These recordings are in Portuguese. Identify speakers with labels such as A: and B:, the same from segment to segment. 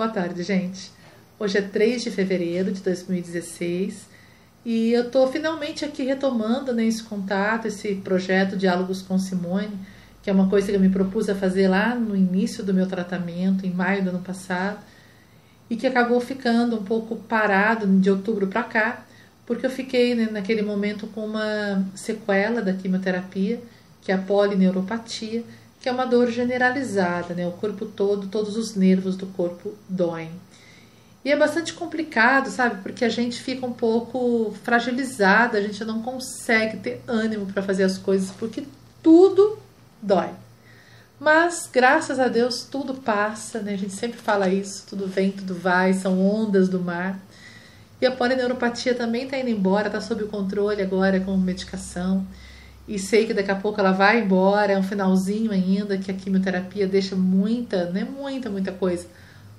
A: Boa tarde, gente. Hoje é 3 de fevereiro de 2016 e eu estou finalmente aqui retomando né, esse contato, esse projeto Diálogos com Simone, que é uma coisa que eu me propus a fazer lá no início do meu tratamento, em maio do ano passado, e que acabou ficando um pouco parado de outubro para cá, porque eu fiquei né, naquele momento com uma sequela da quimioterapia, que é a polineuropatia, que é uma dor generalizada, né? O corpo todo, todos os nervos do corpo doem. E é bastante complicado, sabe? Porque a gente fica um pouco fragilizada, a gente não consegue ter ânimo para fazer as coisas, porque tudo dói. Mas, graças a Deus, tudo passa, né? A gente sempre fala isso, tudo vem, tudo vai, são ondas do mar. E a polineuropatia também está indo embora, está sob o controle agora com medicação. E sei que daqui a pouco ela vai embora, é um finalzinho ainda, que a quimioterapia deixa muita, né? Muita, muita coisa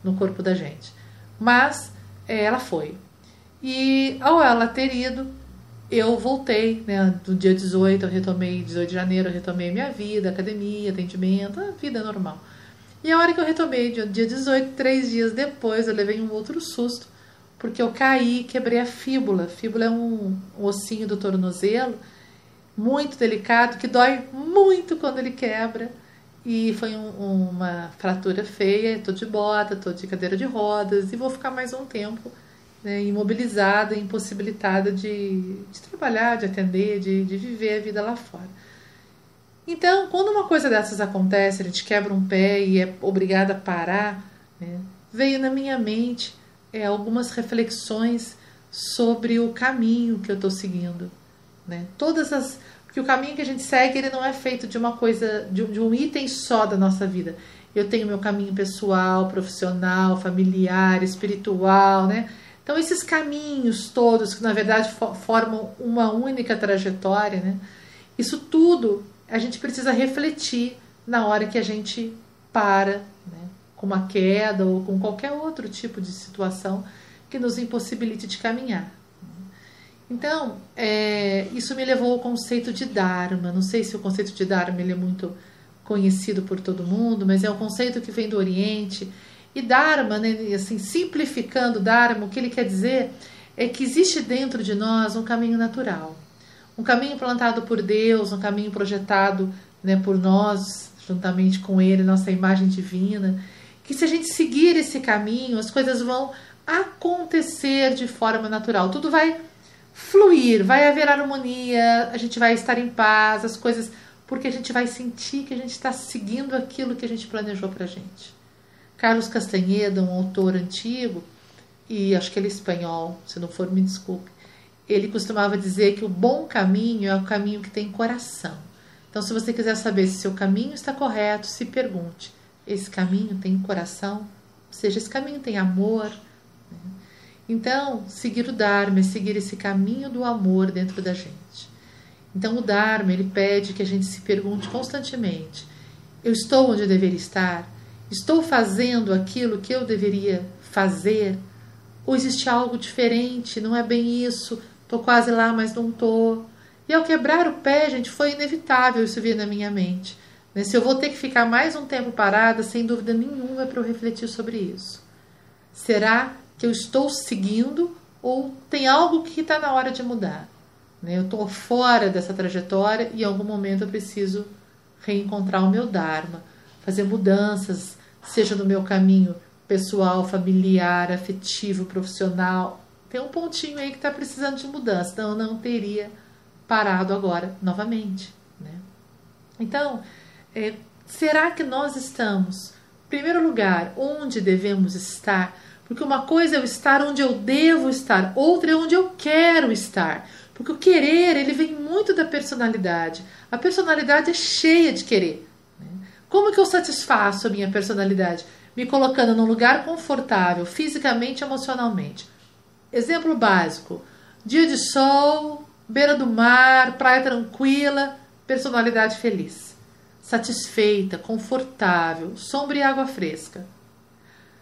A: no corpo da gente. Mas é, ela foi. E ao ela ter ido, eu voltei, né? No dia 18, eu retomei, 18 de janeiro, eu retomei minha vida, academia, atendimento, a vida normal. E a hora que eu retomei, dia 18, três dias depois, eu levei um outro susto, porque eu caí e quebrei a fíbula. Fíbula é um, um ossinho do tornozelo, muito delicado, que dói muito quando ele quebra. E foi um, uma fratura feia, tô de bota, tô de cadeira de rodas e vou ficar mais um tempo né, imobilizada, impossibilitada de, de trabalhar, de atender, de, de viver a vida lá fora. Então, quando uma coisa dessas acontece, a gente quebra um pé e é obrigada a parar, né, veio na minha mente é, algumas reflexões sobre o caminho que eu estou seguindo. Né? Todas as porque o caminho que a gente segue, ele não é feito de uma coisa, de, de um item só da nossa vida. Eu tenho meu caminho pessoal, profissional, familiar, espiritual, né? Então, esses caminhos todos, que na verdade formam uma única trajetória, né? Isso tudo a gente precisa refletir na hora que a gente para, né? com uma queda ou com qualquer outro tipo de situação que nos impossibilite de caminhar. Então, é, isso me levou ao conceito de Dharma. Não sei se o conceito de Dharma ele é muito conhecido por todo mundo, mas é um conceito que vem do Oriente. E Dharma, né, assim, simplificando Dharma, o que ele quer dizer é que existe dentro de nós um caminho natural. Um caminho plantado por Deus, um caminho projetado né, por nós, juntamente com Ele, nossa imagem divina. Que se a gente seguir esse caminho, as coisas vão acontecer de forma natural. Tudo vai fluir, vai haver harmonia, a gente vai estar em paz, as coisas, porque a gente vai sentir que a gente está seguindo aquilo que a gente planejou para a gente. Carlos Castanheda, um autor antigo, e acho que ele é espanhol, se não for, me desculpe, ele costumava dizer que o bom caminho é o caminho que tem coração. Então, se você quiser saber se seu caminho está correto, se pergunte: esse caminho tem coração? Ou seja, esse caminho tem amor? Então, seguir o Dharma é seguir esse caminho do amor dentro da gente. Então, o Dharma, ele pede que a gente se pergunte constantemente: eu estou onde eu deveria estar? Estou fazendo aquilo que eu deveria fazer? Ou existe algo diferente? Não é bem isso? Estou quase lá, mas não estou. E ao quebrar o pé, gente, foi inevitável isso vir na minha mente. Né? Se eu vou ter que ficar mais um tempo parada, sem dúvida nenhuma, é para eu refletir sobre isso. Será que eu estou seguindo ou tem algo que está na hora de mudar. Né? Eu estou fora dessa trajetória e em algum momento eu preciso reencontrar o meu Dharma, fazer mudanças, seja no meu caminho pessoal, familiar, afetivo, profissional. Tem um pontinho aí que está precisando de mudança, então eu não teria parado agora novamente. Né? Então, é, será que nós estamos, em primeiro lugar, onde devemos estar? Porque uma coisa é eu estar onde eu devo estar, outra é onde eu quero estar. Porque o querer, ele vem muito da personalidade. A personalidade é cheia de querer. Né? Como que eu satisfaço a minha personalidade? Me colocando num lugar confortável, fisicamente e emocionalmente. Exemplo básico: dia de sol, beira do mar, praia tranquila, personalidade feliz. Satisfeita, confortável, sombra e água fresca.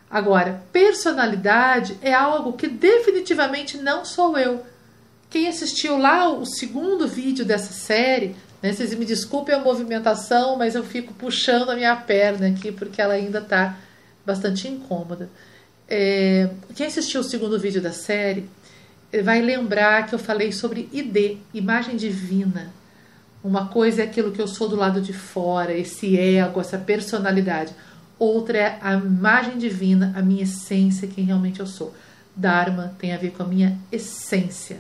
A: Agora, personalidade é algo que definitivamente não sou eu. Quem assistiu lá o segundo vídeo dessa série, né, vocês me desculpem a movimentação, mas eu fico puxando a minha perna aqui porque ela ainda está bastante incômoda. É, quem assistiu o segundo vídeo da série vai lembrar que eu falei sobre ID, imagem divina. Uma coisa é aquilo que eu sou do lado de fora, esse ego, essa personalidade. Outra é a imagem divina, a minha essência, quem realmente eu sou. Dharma tem a ver com a minha essência.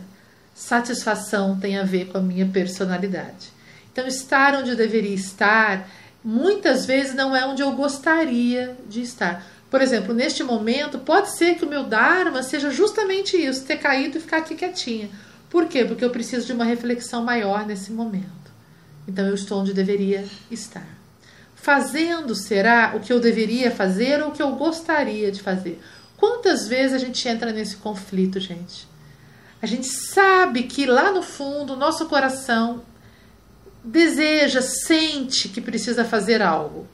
A: Satisfação tem a ver com a minha personalidade. Então, estar onde eu deveria estar, muitas vezes não é onde eu gostaria de estar. Por exemplo, neste momento, pode ser que o meu Dharma seja justamente isso, ter caído e ficar aqui quietinha. Por quê? Porque eu preciso de uma reflexão maior nesse momento. Então, eu estou onde deveria estar. Fazendo será o que eu deveria fazer ou o que eu gostaria de fazer. Quantas vezes a gente entra nesse conflito, gente? A gente sabe que lá no fundo, nosso coração deseja, sente que precisa fazer algo,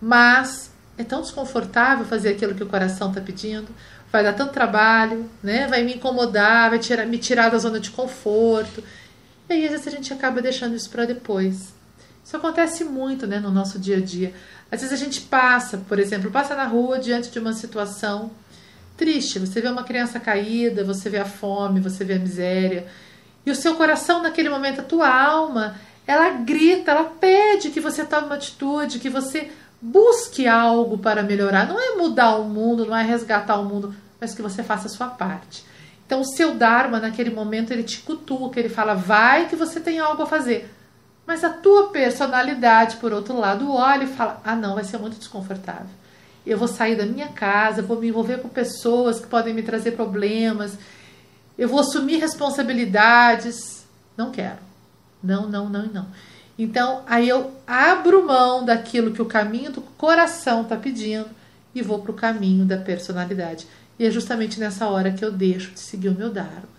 A: mas é tão desconfortável fazer aquilo que o coração está pedindo, vai dar tanto trabalho, né? vai me incomodar, vai tirar, me tirar da zona de conforto. E aí, às vezes, a gente acaba deixando isso para depois. Isso acontece muito né, no nosso dia a dia. Às vezes a gente passa, por exemplo, passa na rua diante de uma situação triste. Você vê uma criança caída, você vê a fome, você vê a miséria. E o seu coração, naquele momento, a tua alma, ela grita, ela pede que você tome uma atitude, que você busque algo para melhorar. Não é mudar o mundo, não é resgatar o mundo, mas que você faça a sua parte. Então, o seu Dharma, naquele momento, ele te cutuca, ele fala, vai que você tem algo a fazer. Mas a tua personalidade, por outro lado, olha e fala, ah, não, vai ser muito desconfortável. Eu vou sair da minha casa, vou me envolver com pessoas que podem me trazer problemas, eu vou assumir responsabilidades. Não quero. Não, não, não e não. Então, aí eu abro mão daquilo que o caminho do coração está pedindo e vou para o caminho da personalidade. E é justamente nessa hora que eu deixo de seguir o meu Dharma.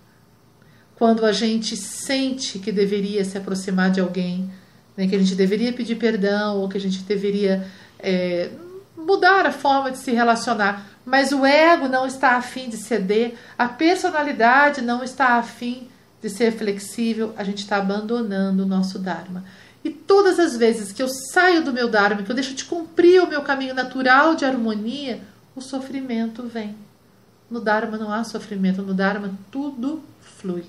A: Quando a gente sente que deveria se aproximar de alguém, né, que a gente deveria pedir perdão ou que a gente deveria é, mudar a forma de se relacionar, mas o ego não está afim de ceder, a personalidade não está afim de ser flexível, a gente está abandonando o nosso Dharma. E todas as vezes que eu saio do meu Dharma, que eu deixo de cumprir o meu caminho natural de harmonia, o sofrimento vem. No Dharma não há sofrimento, no Dharma tudo flui.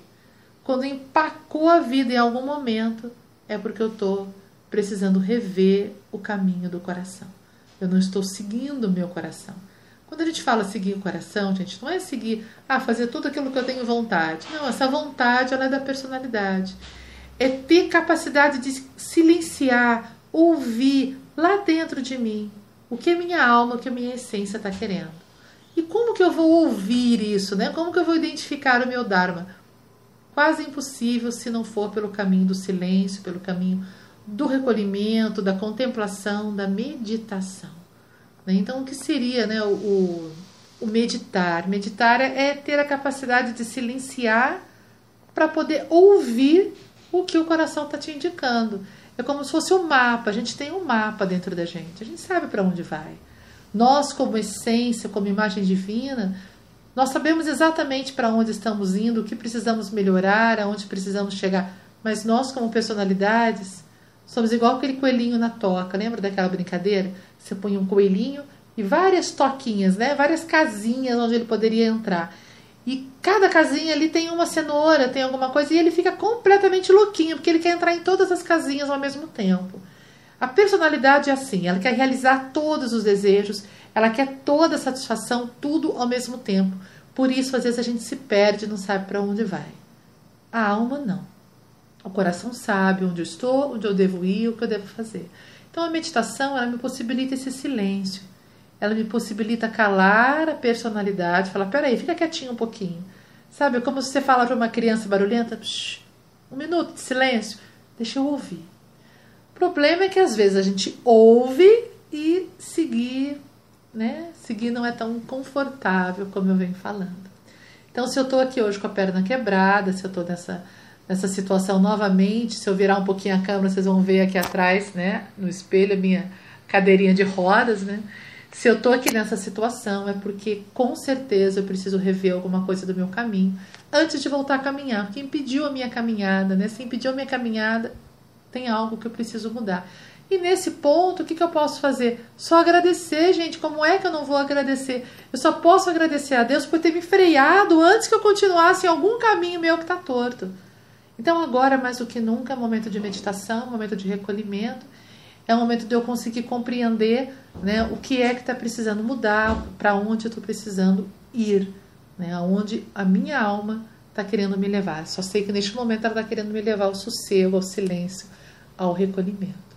A: Quando empacou a vida em algum momento, é porque eu estou precisando rever o caminho do coração. Eu não estou seguindo o meu coração. Quando a gente fala seguir o coração, gente, não é seguir, ah, fazer tudo aquilo que eu tenho vontade. Não, essa vontade ela é da personalidade. É ter capacidade de silenciar, ouvir lá dentro de mim o que a minha alma, o que a minha essência está querendo. E como que eu vou ouvir isso, né? Como que eu vou identificar o meu Dharma? Quase impossível se não for pelo caminho do silêncio, pelo caminho do recolhimento, da contemplação, da meditação. Né? Então, o que seria né, o, o meditar? Meditar é ter a capacidade de silenciar para poder ouvir o que o coração está te indicando. É como se fosse um mapa. A gente tem um mapa dentro da gente. A gente sabe para onde vai. Nós, como essência, como imagem divina, nós sabemos exatamente para onde estamos indo, o que precisamos melhorar, aonde precisamos chegar. Mas nós, como personalidades, somos igual aquele coelhinho na toca. Lembra daquela brincadeira? Você põe um coelhinho e várias toquinhas, né? Várias casinhas onde ele poderia entrar. E cada casinha ali tem uma cenoura, tem alguma coisa, e ele fica completamente louquinho, porque ele quer entrar em todas as casinhas ao mesmo tempo. A personalidade é assim, ela quer realizar todos os desejos, ela quer toda a satisfação, tudo ao mesmo tempo. Por isso, às vezes, a gente se perde e não sabe para onde vai. A alma não. O coração sabe onde eu estou, onde eu devo ir, o que eu devo fazer. Então a meditação ela me possibilita esse silêncio. Ela me possibilita calar a personalidade, falar, peraí, fica quietinho um pouquinho. Sabe, como se você fala para uma criança barulhenta, um minuto de silêncio, deixa eu ouvir. O problema é que às vezes a gente ouve e seguir, né? Seguir não é tão confortável como eu venho falando. Então, se eu estou aqui hoje com a perna quebrada, se eu estou nessa nessa situação novamente. Se eu virar um pouquinho a câmera, vocês vão ver aqui atrás, né, no espelho, a minha cadeirinha de rodas, né? Se eu tô aqui nessa situação é porque com certeza eu preciso rever alguma coisa do meu caminho antes de voltar a caminhar. Porque impediu a minha caminhada, né? Se impediu a minha caminhada, tem algo que eu preciso mudar. E nesse ponto, o que, que eu posso fazer? Só agradecer, gente. Como é que eu não vou agradecer? Eu só posso agradecer a Deus por ter me freado antes que eu continuasse em algum caminho meu que está torto. Então, agora, mais do que nunca, é momento de meditação, momento de recolhimento. É momento de eu conseguir compreender né, o que é que está precisando mudar, para onde eu estou precisando ir, né, aonde a minha alma está querendo me levar. Só sei que neste momento ela está querendo me levar ao sossego, ao silêncio, ao recolhimento.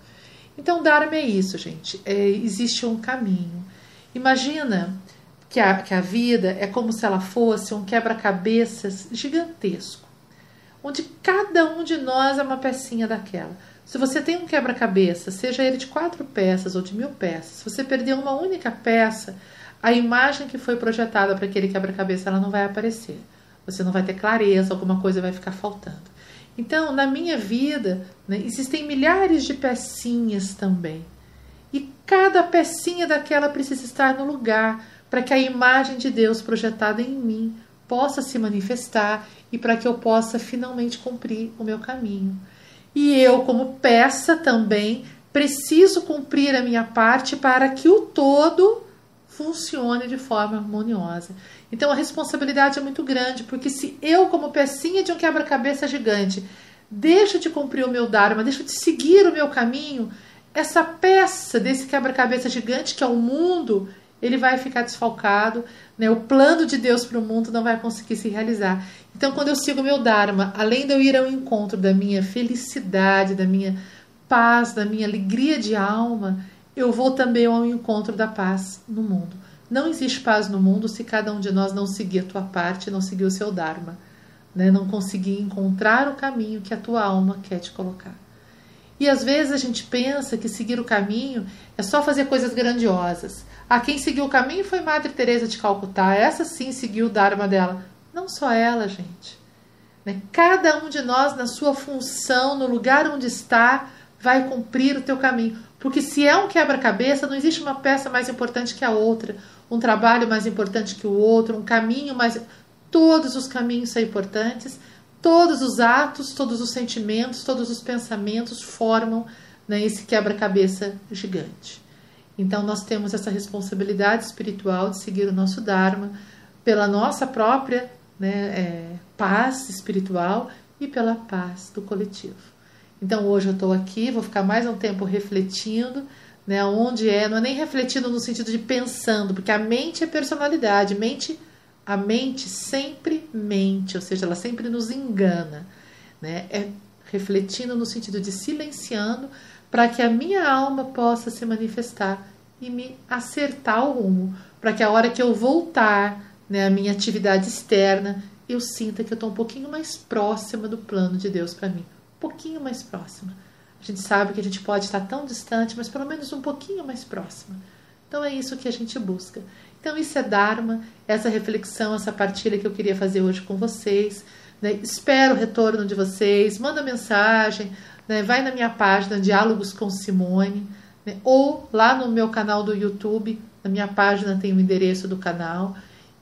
A: Então, Dharma é isso, gente. É, existe um caminho. Imagina que a, que a vida é como se ela fosse um quebra-cabeças gigantesco, onde cada um de nós é uma pecinha daquela. Se você tem um quebra-cabeça, seja ele de quatro peças ou de mil peças, se você perder uma única peça, a imagem que foi projetada para aquele quebra-cabeça ela não vai aparecer. Você não vai ter clareza, alguma coisa vai ficar faltando. Então, na minha vida, né, existem milhares de pecinhas também. E cada pecinha daquela precisa estar no lugar para que a imagem de Deus projetada em mim possa se manifestar e para que eu possa finalmente cumprir o meu caminho. E eu, como peça também, preciso cumprir a minha parte para que o todo funcione de forma harmoniosa. Então a responsabilidade é muito grande, porque se eu, como pecinha de um quebra-cabeça gigante, deixo de cumprir o meu Dharma, deixo de seguir o meu caminho, essa peça desse quebra-cabeça gigante que é o mundo, ele vai ficar desfalcado, né? o plano de Deus para o mundo não vai conseguir se realizar. Então, quando eu sigo o meu Dharma, além de eu ir ao encontro da minha felicidade, da minha paz, da minha alegria de alma, eu vou também ao encontro da paz no mundo. Não existe paz no mundo se cada um de nós não seguir a tua parte, não seguir o seu Dharma, né? não conseguir encontrar o caminho que a tua alma quer te colocar. E às vezes a gente pensa que seguir o caminho é só fazer coisas grandiosas. Ah, quem seguiu o caminho foi Madre Teresa de Calcutá. Essa sim seguiu o Dharma dela. Não só ela, gente. Né? Cada um de nós, na sua função, no lugar onde está, vai cumprir o teu caminho. Porque se é um quebra-cabeça, não existe uma peça mais importante que a outra, um trabalho mais importante que o outro, um caminho mais. Todos os caminhos são importantes, todos os atos, todos os sentimentos, todos os pensamentos formam né, esse quebra-cabeça gigante. Então, nós temos essa responsabilidade espiritual de seguir o nosso Dharma pela nossa própria né, é, paz espiritual e pela paz do coletivo. Então hoje eu estou aqui, vou ficar mais um tempo refletindo, né? Onde é, não é nem refletindo no sentido de pensando, porque a mente é personalidade, mente, a mente sempre mente, ou seja, ela sempre nos engana, né? É refletindo no sentido de silenciando para que a minha alma possa se manifestar e me acertar o rumo, para que a hora que eu voltar, né, a minha atividade externa, eu sinta que eu estou um pouquinho mais próxima do plano de Deus para mim pouquinho mais próxima. A gente sabe que a gente pode estar tão distante, mas pelo menos um pouquinho mais próxima. Então é isso que a gente busca. Então isso é Dharma, essa reflexão, essa partilha que eu queria fazer hoje com vocês. Né? Espero o retorno de vocês, manda mensagem, né? vai na minha página Diálogos com Simone, né? ou lá no meu canal do YouTube, na minha página tem o endereço do canal.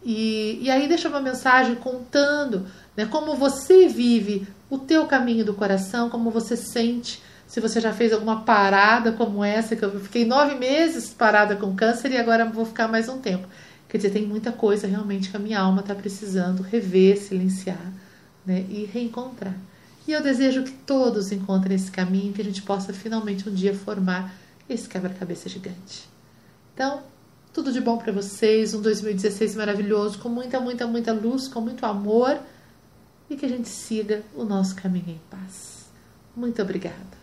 A: E, e aí deixa uma mensagem contando né, como você vive o teu caminho do coração, como você sente, se você já fez alguma parada como essa, que eu fiquei nove meses parada com câncer e agora vou ficar mais um tempo. Quer dizer, tem muita coisa realmente que a minha alma está precisando rever, silenciar né, e reencontrar. E eu desejo que todos encontrem esse caminho, que a gente possa finalmente um dia formar esse quebra-cabeça gigante. Então, tudo de bom para vocês, um 2016 maravilhoso, com muita, muita, muita luz, com muito amor e que a gente siga o nosso caminho em paz. Muito obrigada.